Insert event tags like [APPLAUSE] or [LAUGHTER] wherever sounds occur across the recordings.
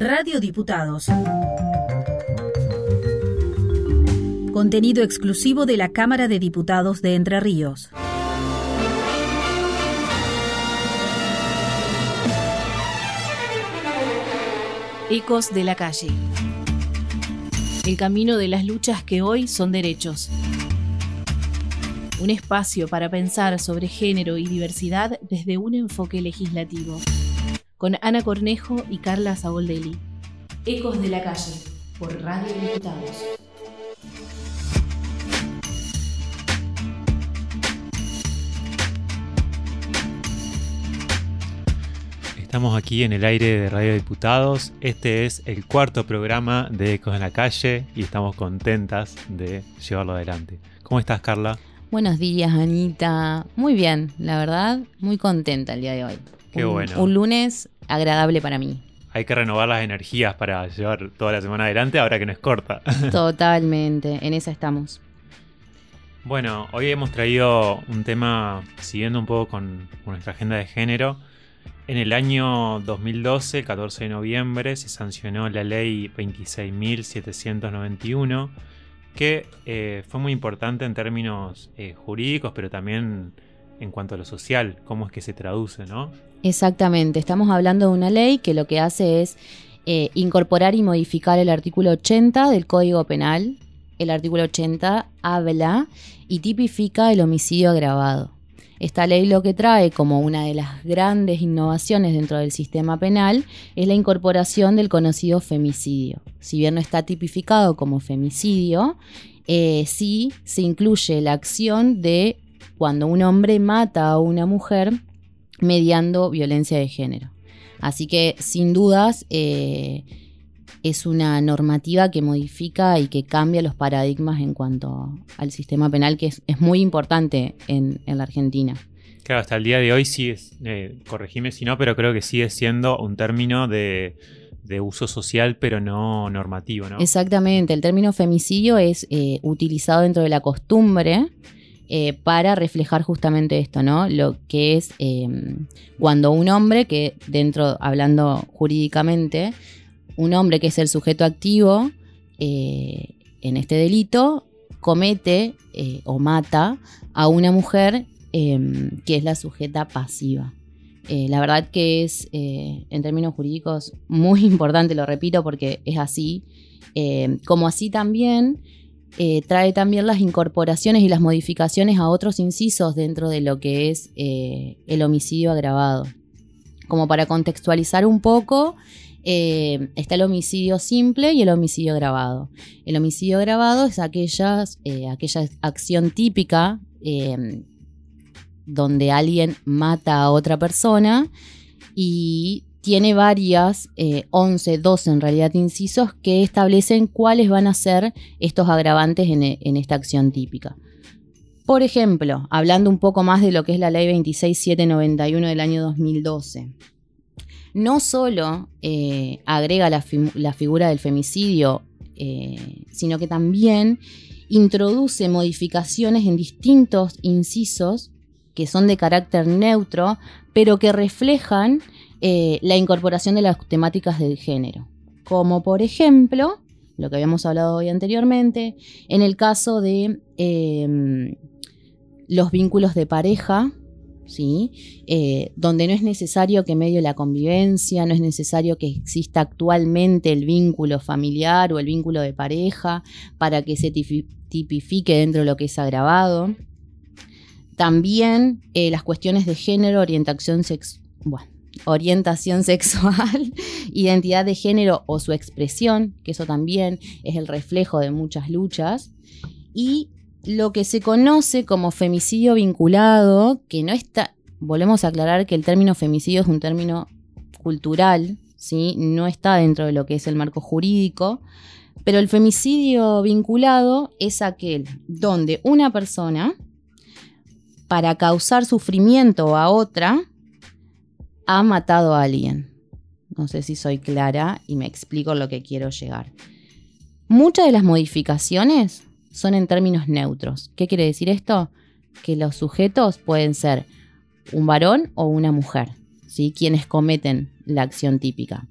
Radio Diputados. Contenido exclusivo de la Cámara de Diputados de Entre Ríos. Ecos de la calle. El camino de las luchas que hoy son derechos. Un espacio para pensar sobre género y diversidad desde un enfoque legislativo. Con Ana Cornejo y Carla Saboldelli. Ecos de la calle, por Radio Diputados. Estamos aquí en el aire de Radio Diputados. Este es el cuarto programa de Ecos en la Calle y estamos contentas de llevarlo adelante. ¿Cómo estás, Carla? Buenos días, Anita. Muy bien, la verdad, muy contenta el día de hoy. Qué Un- bueno. Un lunes agradable para mí. Hay que renovar las energías para llevar toda la semana adelante ahora que no es corta. [LAUGHS] Totalmente, en esa estamos. Bueno, hoy hemos traído un tema siguiendo un poco con, con nuestra agenda de género. En el año 2012, 14 de noviembre, se sancionó la ley 26.791, que eh, fue muy importante en términos eh, jurídicos, pero también en cuanto a lo social, cómo es que se traduce, ¿no? Exactamente, estamos hablando de una ley que lo que hace es eh, incorporar y modificar el artículo 80 del Código Penal. El artículo 80 habla y tipifica el homicidio agravado. Esta ley lo que trae como una de las grandes innovaciones dentro del sistema penal es la incorporación del conocido femicidio. Si bien no está tipificado como femicidio, eh, sí se incluye la acción de cuando un hombre mata a una mujer mediando violencia de género. Así que sin dudas eh, es una normativa que modifica y que cambia los paradigmas en cuanto al sistema penal, que es, es muy importante en, en la Argentina. Claro, hasta el día de hoy sí es, eh, corregime si no, pero creo que sigue siendo un término de, de uso social, pero no normativo, ¿no? Exactamente, el término femicidio es eh, utilizado dentro de la costumbre eh, para reflejar justamente esto, ¿no? Lo que es eh, cuando un hombre, que dentro, hablando jurídicamente, un hombre que es el sujeto activo eh, en este delito, comete eh, o mata a una mujer eh, que es la sujeta pasiva. La verdad que es, en términos jurídicos, muy [LAUGHS] importante, lo repito porque es así. Como así también eh, trae también las incorporaciones y las modificaciones a otros incisos dentro de lo que es eh, el homicidio agravado. Como para contextualizar un poco, eh, está el homicidio simple y el homicidio agravado. El homicidio agravado es aquellas, aquella acción típica donde alguien mata a otra persona y tiene varias, eh, 11, 12 en realidad incisos, que establecen cuáles van a ser estos agravantes en, esta acción típica. Por ejemplo, hablando un poco más de lo que es la ley 26791 del año 2012, no solo eh, agrega la figura del femicidio, eh, sino que también introduce modificaciones en distintos incisos que son de carácter neutro, pero que reflejan eh, la incorporación de las temáticas del género. Como por ejemplo, lo que habíamos hablado hoy anteriormente, en el caso de eh, los vínculos de pareja, ¿sí? Eh, donde no es necesario que medio la convivencia, no es necesario que exista actualmente el vínculo familiar o el vínculo de pareja para que se tipi- tipifique dentro de lo que es agravado. También eh, las cuestiones de género, orientación, sex bueno, orientación sexual, [LAUGHS] identidad de género o su expresión, que eso también es el reflejo de muchas luchas. Y lo que se conoce como femicidio vinculado, que no está, volvemos a aclarar que el término femicidio es un término cultural, ¿sí? no está dentro de lo que es el marco jurídico, pero el femicidio vinculado es aquel donde una persona, para causar sufrimiento a otra, ha matado a alguien. No sé si soy clara y me explico lo que quiero llegar. Muchas de las modificaciones son en términos neutros. ¿Qué quiere decir esto? Que los sujetos pueden ser un varón o una mujer, ¿sí? quienes cometen la acción típica.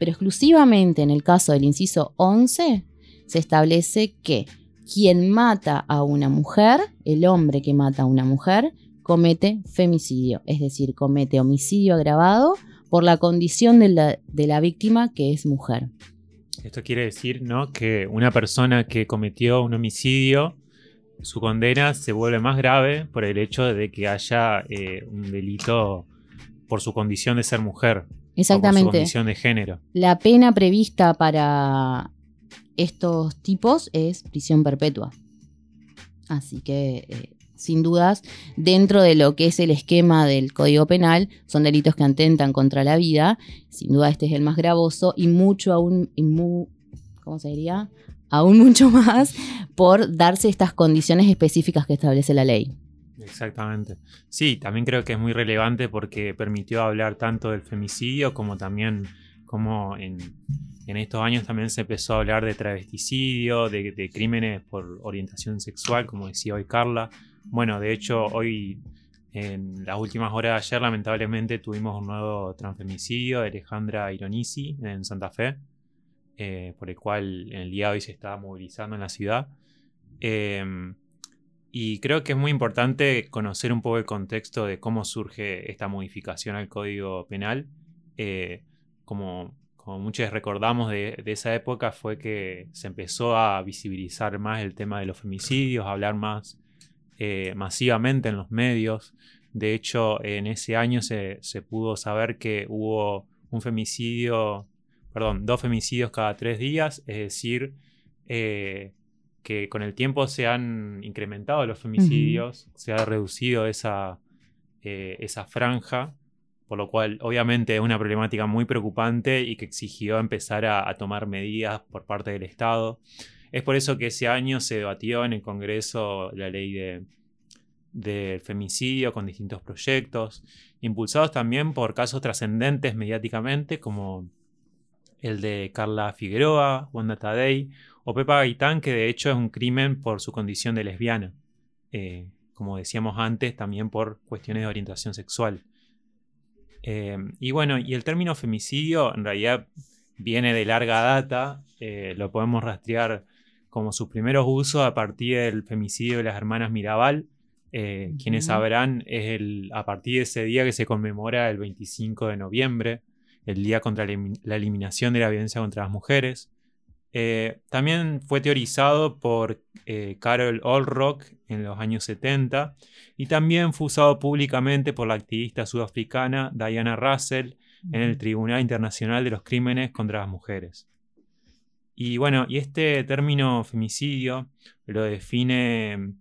Pero exclusivamente en el caso del inciso 11 se establece que quien mata a una mujer, el hombre que mata a una mujer, comete femicidio, es decir, comete homicidio agravado por la condición de la, de la víctima que es mujer. Esto quiere decir, ¿no? Que una persona que cometió un homicidio, su condena se vuelve más grave por el hecho de que haya eh, un delito por su condición de ser mujer. Exactamente. por su condición de género. La pena prevista para estos tipos es prisión perpetua. Así que, eh, sin dudas, dentro de lo que es el esquema del Código Penal, son delitos que atentan contra la vida. Sin duda, este es el más gravoso y mucho aún, ¿cómo se diría? Aún mucho [LAUGHS] más por darse estas condiciones específicas que establece la ley. Exactamente. Sí, también creo que es muy relevante porque permitió hablar tanto del femicidio como también como en, estos años también se empezó a hablar de travesticidio, de, crímenes por orientación sexual, como decía hoy Carla. Bueno, de hecho, hoy, en las últimas horas de ayer, lamentablemente tuvimos un nuevo transfemicidio de Alejandra Ironisi en Santa Fe, eh, por el cual en el día de hoy se está movilizando en la ciudad. Em, y creo que es muy importante conocer un poco el contexto de cómo surge esta modificación al Código Penal. Eh, como, como, muchos recordamos de, esa época, fue que se empezó a visibilizar más el tema de los femicidios, a hablar más eh, masivamente en los medios. De hecho, en ese año se, pudo saber que hubo un femicidio, perdón, dos femicidios cada tres días, es decir, eh, que con el tiempo se han incrementado los femicidios, se ha reducido esa, eh, esa franja, por lo cual obviamente es una problemática muy preocupante y que exigió empezar a, tomar medidas por parte del Estado. Es por eso que ese año se debatió en el Congreso la ley de, femicidio con distintos proyectos, impulsados también por casos trascendentes mediáticamente como el de Carla Figueroa, Wanda Tadei o Pepa Gaitán, que de hecho es un crimen por su condición de lesbiana. Eh, como decíamos antes, también por cuestiones de orientación sexual. Eh, y bueno, y el término femicidio en realidad viene de larga data, eh, lo podemos rastrear como sus primeros usos a partir del femicidio de las hermanas Mirabal. Quienes sabrán, es el, a partir de ese día que se conmemora el 25 de noviembre, el día contra la eliminación de la violencia contra las mujeres. Eh, también fue teorizado por eh, Carol Olrock en los años 70 y también fue usado públicamente por la activista sudafricana Diana Russell en el Tribunal Internacional de los Crímenes contra las Mujeres. Y bueno, y este término femicidio lo define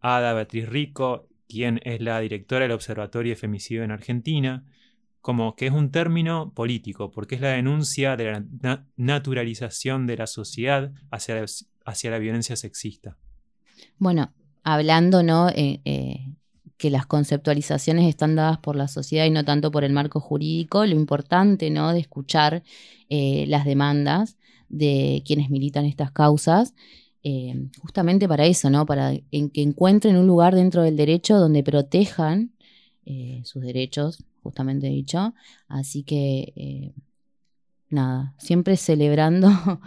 Ada Beatriz Rico, quien es la directora del Observatorio de Femicidio en Argentina, como que es un término político, porque es la denuncia de la naturalización de la sociedad hacia la, hacia la violencia sexista. Bueno, hablando, ¿no? Eh, eh, que las conceptualizaciones están dadas por la sociedad y no tanto por el marco jurídico, lo importante, ¿no? De escuchar eh, las demandas de quienes militan estas causas, justamente para eso, ¿no? Para que encuentren un lugar dentro del derecho donde protejan sus derechos justamente dicho. Así que, eh, nada, siempre celebrando [LAUGHS]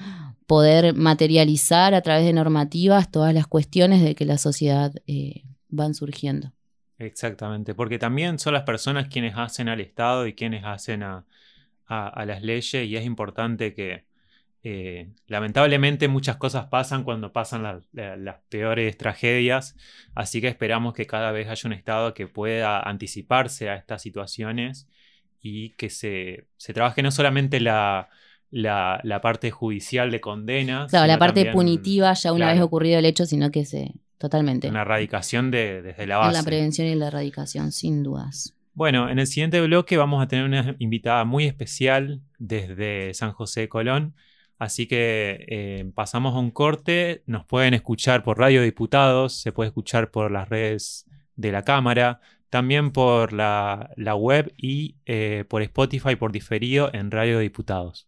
poder materializar a través de normativas todas las cuestiones de que la sociedad eh, van surgiendo. Exactamente, porque también son las personas quienes hacen al Estado y quienes hacen a las leyes y es importante que, eh, lamentablemente muchas cosas pasan cuando pasan las peores tragedias, así que esperamos que cada vez haya un Estado que pueda anticiparse a estas situaciones y que se, trabaje no solamente la, parte judicial de condena. Claro, la parte punitiva ya una vez ocurrido el hecho, sino que se... Totalmente. Una erradicación de, desde la base. la prevención y la erradicación, sin dudas. Bueno, en el siguiente bloque vamos a tener una invitada muy especial desde San José de Colón. Así que eh, pasamos a un corte. Nos pueden escuchar por Radio Diputados, se puede escuchar por las redes de la Cámara, también por la, web y eh, por Spotify por diferido en Radio Diputados.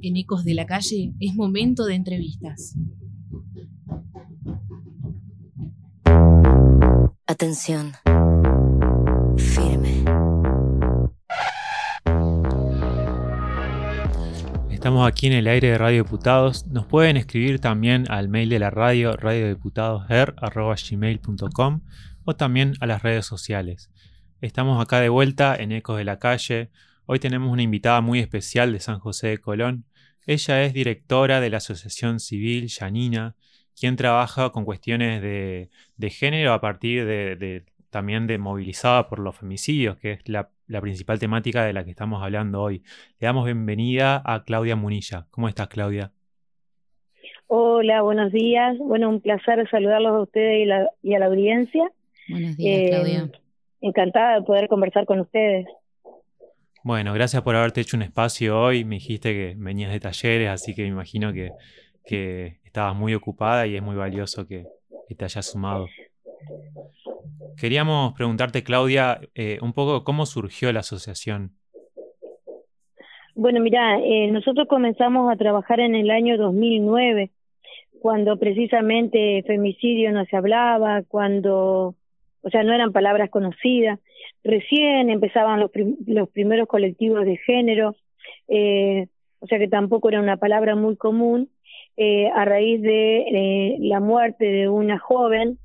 En Ecos de la Calle es momento de entrevistas. Atención. Firme. Estamos aquí en el aire de Radio Diputados. Nos pueden escribir también al mail de la radio radiodiputadosher.gmail.com o también a las redes sociales. Estamos acá de vuelta en Ecos de la Calle. Hoy tenemos una invitada muy especial de San José de Colón. Ella es directora de la Asociación Civil Yanina, quien trabaja con cuestiones de, género a partir de, también de movilizada por los femicidios, que es la, principal temática de la que estamos hablando hoy. Le damos bienvenida a Claudia Munilla. ¿Cómo estás, Claudia? Hola, buenos días. Bueno, un placer saludarlos a ustedes y, a la audiencia. Buenos días, Claudia. Eh, encantada de poder conversar con ustedes. Bueno, gracias por haberte hecho un espacio hoy. Me dijiste que venías de talleres, así que me imagino que, estabas muy ocupada y es muy valioso que, te hayas sumado. Queríamos preguntarte, Claudia, eh, un poco cómo surgió la asociación. Bueno, mira, eh, nosotros comenzamos a trabajar en el año 2009, cuando precisamente femicidio no se hablaba, cuando, o sea, no eran palabras conocidas recién empezaban los, los primeros colectivos de género, eh, o sea que tampoco era una palabra muy común, eh, a raíz de eh, la muerte de una joven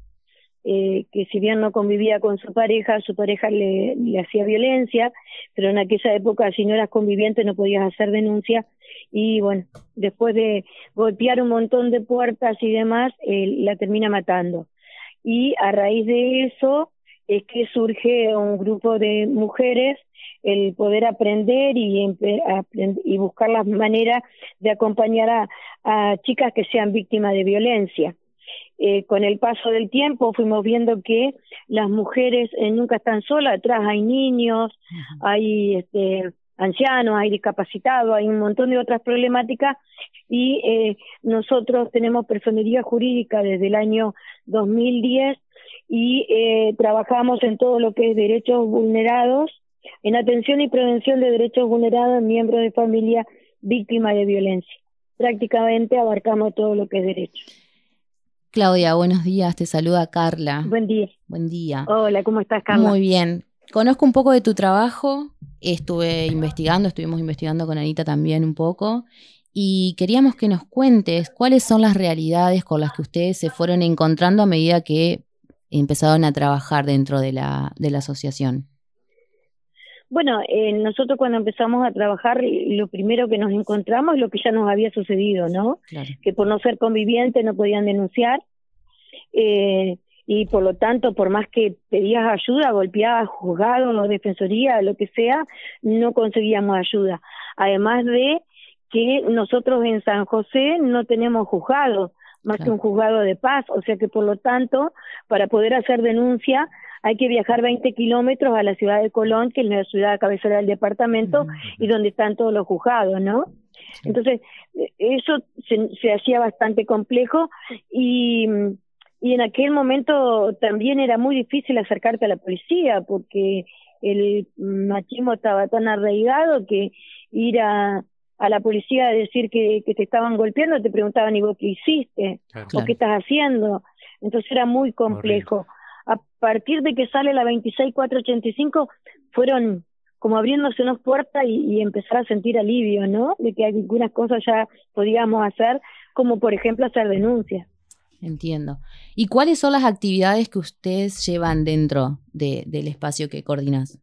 eh, que si bien no convivía con su pareja, su pareja le, le hacía violencia, pero en aquella época si no eras conviviente no podías hacer denuncia y bueno, después de golpear un montón de puertas y demás, la termina matando. Y a raíz de eso, es que surge un grupo de mujeres el poder aprender y, y buscar las maneras de acompañar a, a chicas que sean víctimas de violencia. Eh, con el paso del tiempo fuimos viendo que las mujeres eh, nunca están solas, atrás hay niños, hay este, ancianos, hay discapacitados, hay un montón de otras problemáticas y eh, nosotros tenemos personería jurídica desde el año 2010 y eh, trabajamos en todo lo que es derechos vulnerados, en atención y prevención de derechos vulnerados en miembros de familia víctima de violencia. Prácticamente abarcamos todo lo que es derecho. Claudia, buenos días, te saluda Carla. Buen día. Buen día. Hola, ¿cómo estás, Carla? Muy bien. Conozco un poco de tu trabajo, estuve investigando, estuvimos investigando con Anita también un poco, y queríamos que nos cuentes cuáles son las realidades con las que ustedes se fueron encontrando a medida que empezaron a trabajar dentro de la, de la asociación? Bueno, eh, nosotros cuando empezamos a trabajar, lo primero que nos encontramos es lo que ya nos había sucedido, ¿no? Que por no ser convivientes no podían denunciar. Eh, y por lo tanto, por más que pedías ayuda, golpeabas juzgado, defensoría, lo que sea, no conseguíamos ayuda. Además de que nosotros en San José no tenemos juzgado, más que un juzgado de paz, o sea que por lo tanto, para poder hacer denuncia hay que viajar 20 kilómetros a la ciudad de Colón, que es la ciudad cabecera del departamento, y donde están todos los juzgados, ¿no? Entonces, eso se, se hacía bastante complejo y, y en aquel momento también era muy difícil acercarte a la policía porque el machismo estaba tan arraigado que ir a, a la policía a decir que, que te estaban golpeando, te preguntaban, ¿y vos qué hiciste? ¿O qué estás haciendo? Entonces era muy complejo. A partir de que sale la 26485, fueron como abriéndose unas puertas y, y, empezar a sentir alivio, ¿no? De que algunas cosas ya podíamos hacer, como por ejemplo hacer denuncias. Entiendo. ¿Y cuáles son las actividades que ustedes llevan dentro de, del espacio que coordinas?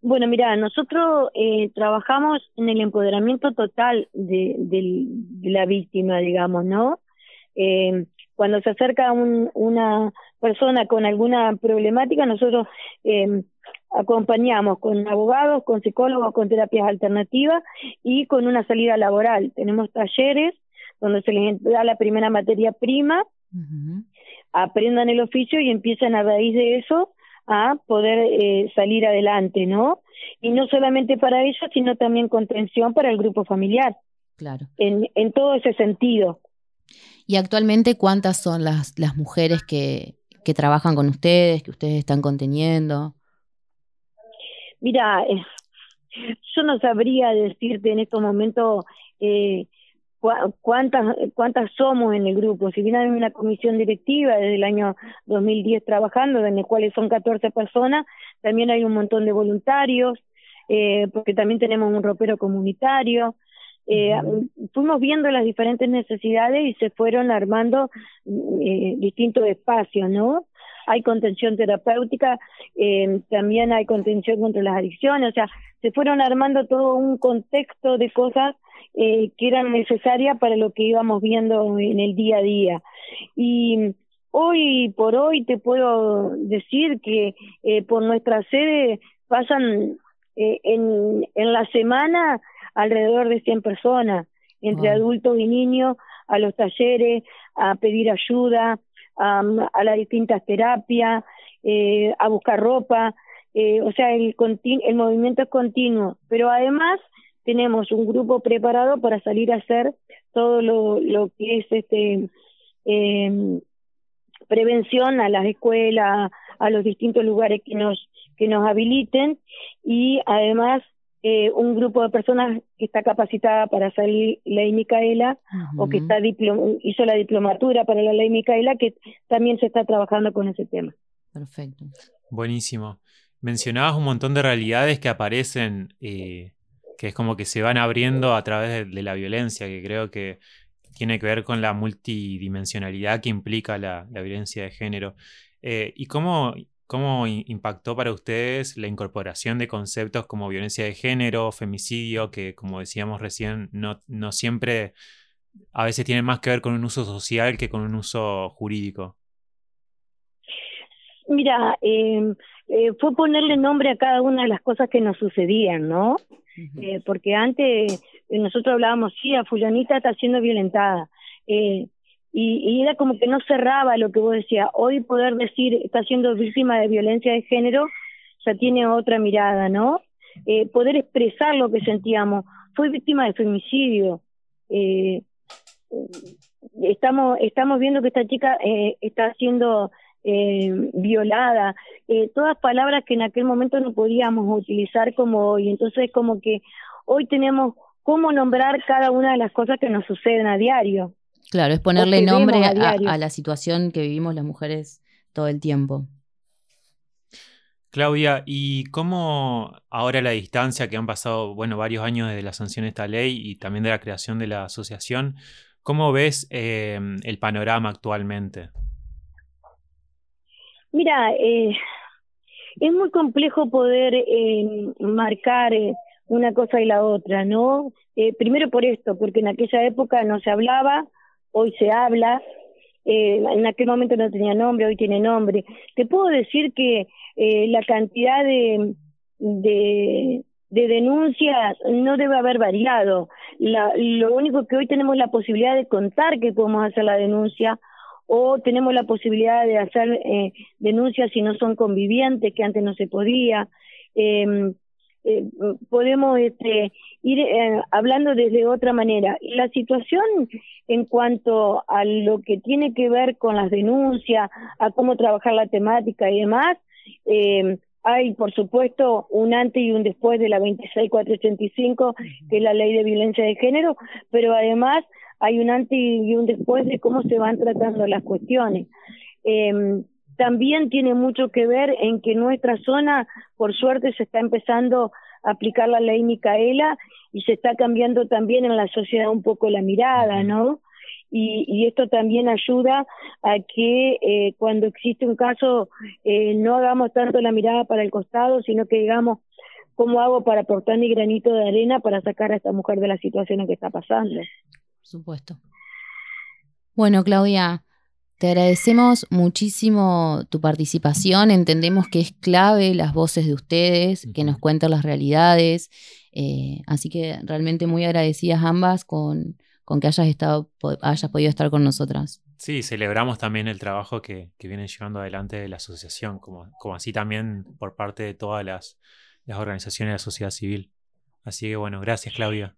Bueno, mira, nosotros eh, trabajamos en el empoderamiento total de, de, la víctima, digamos, ¿no? Eh, cuando se acerca un, una persona con alguna problemática, nosotros eh, acompañamos con abogados, con psicólogos, con terapias alternativas y con una salida laboral. Tenemos talleres donde se les da la primera materia prima, aprendan el oficio y empiezan a raíz de eso a poder eh, salir adelante, ¿no? Y no solamente para ellos, sino también contención para el grupo familiar. Claro. En, en todo ese sentido. ¿Y actualmente cuántas son las, las mujeres que, que trabajan con ustedes, que ustedes están conteniendo? Mira, eh, yo no sabría decirte en estos momentos eh, cuántas cuántas somos en el grupo. Si bien hay una comisión directiva desde el año 2010 trabajando, en el cual son 14 personas, también hay un montón de voluntarios, eh, porque también tenemos un ropero comunitario. Eh, fuimos viendo las diferentes necesidades y se fueron armando eh, distintos espacios, ¿no? Hay contención terapéutica, eh, también hay contención contra las adicciones, o sea, se fueron armando todo un contexto de cosas eh, que eran necesarias para lo que íbamos viendo en el día a día. Y hoy por hoy te puedo decir que eh, por nuestra sede pasan eh, en, en la semana alrededor de 100 personas, entre adultos y niños, a los talleres, a pedir ayuda, a, las distintas terapias, eh, a buscar ropa, eh, o sea, el, el movimiento es continuo, pero además tenemos un grupo preparado para salir a hacer todo lo, que es este eh, prevención a las escuelas, a los distintos lugares que nos que nos habiliten. Y además eh, un grupo de personas que está capacitada para hacer ley Micaela o que está hizo la diplomatura para la ley Micaela que también se está trabajando con ese tema. Perfecto. Buenísimo. Mencionabas un montón de realidades que aparecen eh, que es como que se van abriendo a través de, la violencia, que creo que tiene que ver con la multidimensionalidad que implica la, violencia de género. Eh, ¿Y cómo, cómo impactó para ustedes la incorporación de conceptos como violencia de género, femicidio, que como decíamos recién, no, no siempre, a veces tienen más que ver con un uso social que con un uso jurídico? Mira, eh, eh, fue ponerle nombre a cada una de las cosas que nos sucedían, ¿no? eh, porque antes eh, nosotros hablábamos, sí, a fulanita está siendo violentada, eh, y, y, era como que no cerraba lo que vos decías. Hoy poder decir está siendo víctima de violencia de género ya tiene otra mirada, ¿no? Eh, poder expresar lo que sentíamos. Fue víctima de femicidio. Eh, estamos estamos viendo que esta chica eh, está siendo eh, violada, eh, todas palabras que en aquel momento no podíamos utilizar como hoy. Entonces, como que hoy tenemos cómo nombrar cada una de las cosas que nos suceden a diario. Claro, es ponerle nombre a, la situación que vivimos las mujeres todo el tiempo. Claudia, ¿y cómo ahora la distancia que han pasado, bueno, varios años desde la sanción de esta ley y también de la creación de la asociación, cómo ves eh, el panorama actualmente? Mira, eh, es muy complejo poder eh, marcar eh, una cosa y la otra, ¿no? Eh, primero por esto, porque en aquella época no se hablaba, hoy se habla, eh, en aquel momento no tenía nombre, hoy tiene nombre. Te puedo decir que eh, la cantidad de, de, de denuncias no debe haber variado. La, lo único que hoy tenemos la posibilidad de contar que podemos hacer la denuncia o tenemos la posibilidad de hacer eh, denuncias si no son convivientes, que antes no se podía. Eh, eh, podemos este, ir eh, hablando desde otra manera. La situación en cuanto a lo que tiene que ver con las denuncias, a cómo trabajar la temática y demás, eh, hay, por supuesto, un antes y un después de la 26485, que es la ley de violencia de género, pero además hay un antes y un después de cómo se van tratando las cuestiones. Eh, también tiene mucho que ver en que nuestra zona, por suerte, se está empezando a aplicar la ley Micaela y se está cambiando también en la sociedad un poco la mirada, ¿no? Y, y esto también ayuda a que eh, cuando existe un caso eh, no hagamos tanto la mirada para el costado, sino que digamos, ¿cómo hago para aportar mi granito de arena para sacar a esta mujer de la situación en que está pasando? Por supuesto. Bueno, Claudia, te agradecemos muchísimo tu participación. Entendemos que es clave las voces de ustedes, que nos cuentan las realidades. Eh, así que realmente muy agradecidas ambas con, con que hayas, estado, hayas podido estar con nosotras. Sí, celebramos también el trabajo que, que vienen llevando adelante de la asociación, como, como así también por parte de todas las, las organizaciones de la sociedad civil. Así que bueno, gracias Claudia.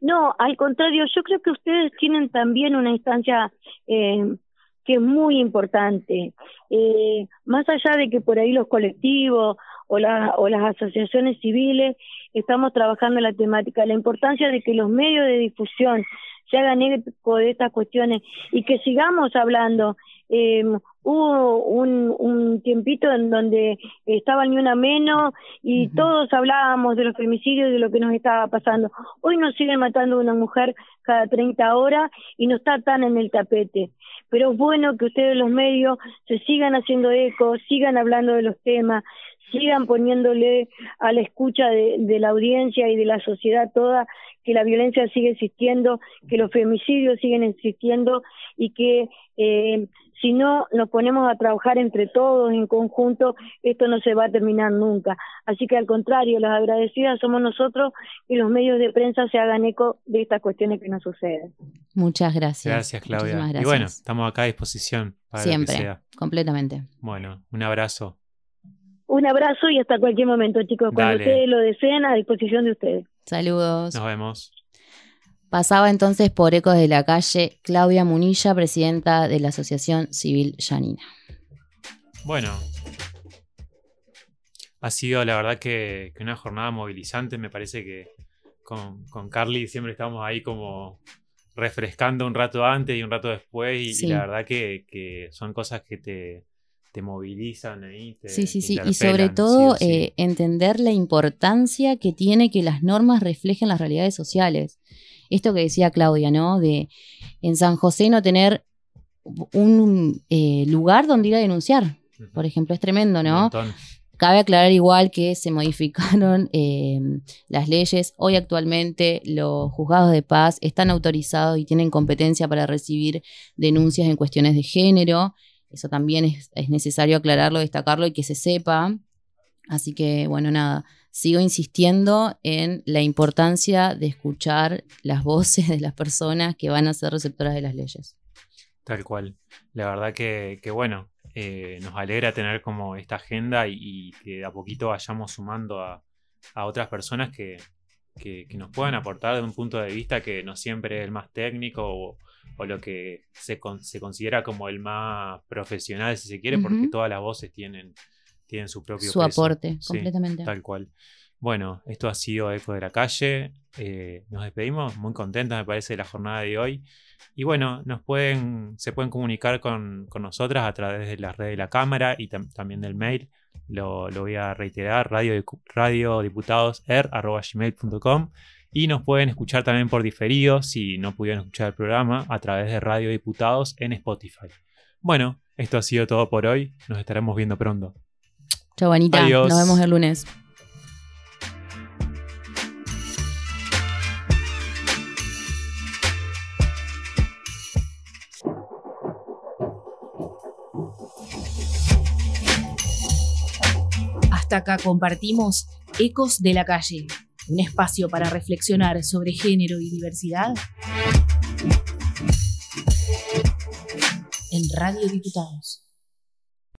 No, al contrario, yo creo que ustedes tienen también una instancia eh, que es muy importante. Eh, más allá de que por ahí los colectivos o, la, o las asociaciones civiles estamos trabajando en la temática, la importancia de que los medios de difusión se hagan eco de estas cuestiones y que sigamos hablando. Eh, hubo un, un tiempito en donde estaba ni una menos y uh -huh. todos hablábamos de los femicidios y de lo que nos estaba pasando. Hoy nos siguen matando una mujer cada 30 horas y no está tan en el tapete. Pero es bueno que ustedes los medios se sigan haciendo eco, sigan hablando de los temas, sigan poniéndole a la escucha de, de, la audiencia y de la sociedad toda que la violencia sigue existiendo, que los femicidios siguen existiendo y que eh, si no nos ponemos a trabajar entre todos en conjunto, esto no se va a terminar nunca. Así que al contrario, las agradecidas somos nosotros y los medios de prensa se hagan eco de estas cuestiones que nos suceden. Muchas gracias. Gracias, Claudia. Gracias. Y bueno, estamos acá a disposición. Para Siempre, lo que sea. completamente. Bueno, un abrazo. Un abrazo y hasta cualquier momento, chicos. Cuando Dale. ustedes lo deseen, a disposición de ustedes. Saludos. Nos vemos. Pasaba entonces por Ecos de la Calle Claudia Munilla, presidenta de la Asociación Civil Yanina. Bueno, ha sido la verdad que, que una jornada movilizante. Me parece que con, con, Carly siempre estamos ahí como refrescando un rato antes y un rato después y, sí. y la verdad que, que, son cosas que te, te movilizan ahí. Te, sí, sí, sí. Y sobre todo sí sí. Eh, entender la importancia que tiene que las normas reflejen las realidades sociales esto que decía Claudia, ¿no? De en San José no tener un eh, lugar donde ir a denunciar, por ejemplo, es tremendo, ¿no? Cabe aclarar igual que se modificaron [LAUGHS] eh, las leyes. Hoy actualmente los juzgados de paz están autorizados y tienen competencia para recibir denuncias en cuestiones de género. Eso también es, es necesario aclararlo, destacarlo y que se sepa. Así que, bueno, nada, sigo insistiendo en la importancia de escuchar las voces de las personas que van a ser receptoras de las leyes. Tal cual. La verdad que, que bueno, eh, nos alegra tener como esta agenda y, y, que a poquito vayamos sumando a, a otras personas que, que, que, nos puedan aportar de un punto de vista que no siempre es el más técnico o, o lo que se, con, se, considera como el más profesional, si se quiere, uh -huh. porque todas las voces tienen tienen su propio su peso. aporte, sí, completamente. Tal cual. Bueno, esto ha sido Eco de la Calle. Eh, nos despedimos muy contentos, me parece, de la jornada de hoy. Y bueno, nos pueden, se pueden comunicar con, con nosotras a través de las redes de la Cámara y tam también del mail. Lo, lo, voy a reiterar, radio, radiodiputadosr.gmail.com y nos pueden escuchar también por diferido, si no pudieron escuchar el programa, a través de Radio Diputados en Spotify. Bueno, esto ha sido todo por hoy. Nos estaremos viendo pronto. Chau, Anita. Adiós. Nos vemos el lunes. Hasta acá compartimos Ecos de la Calle, un espacio para reflexionar sobre género y diversidad en Radio Diputados.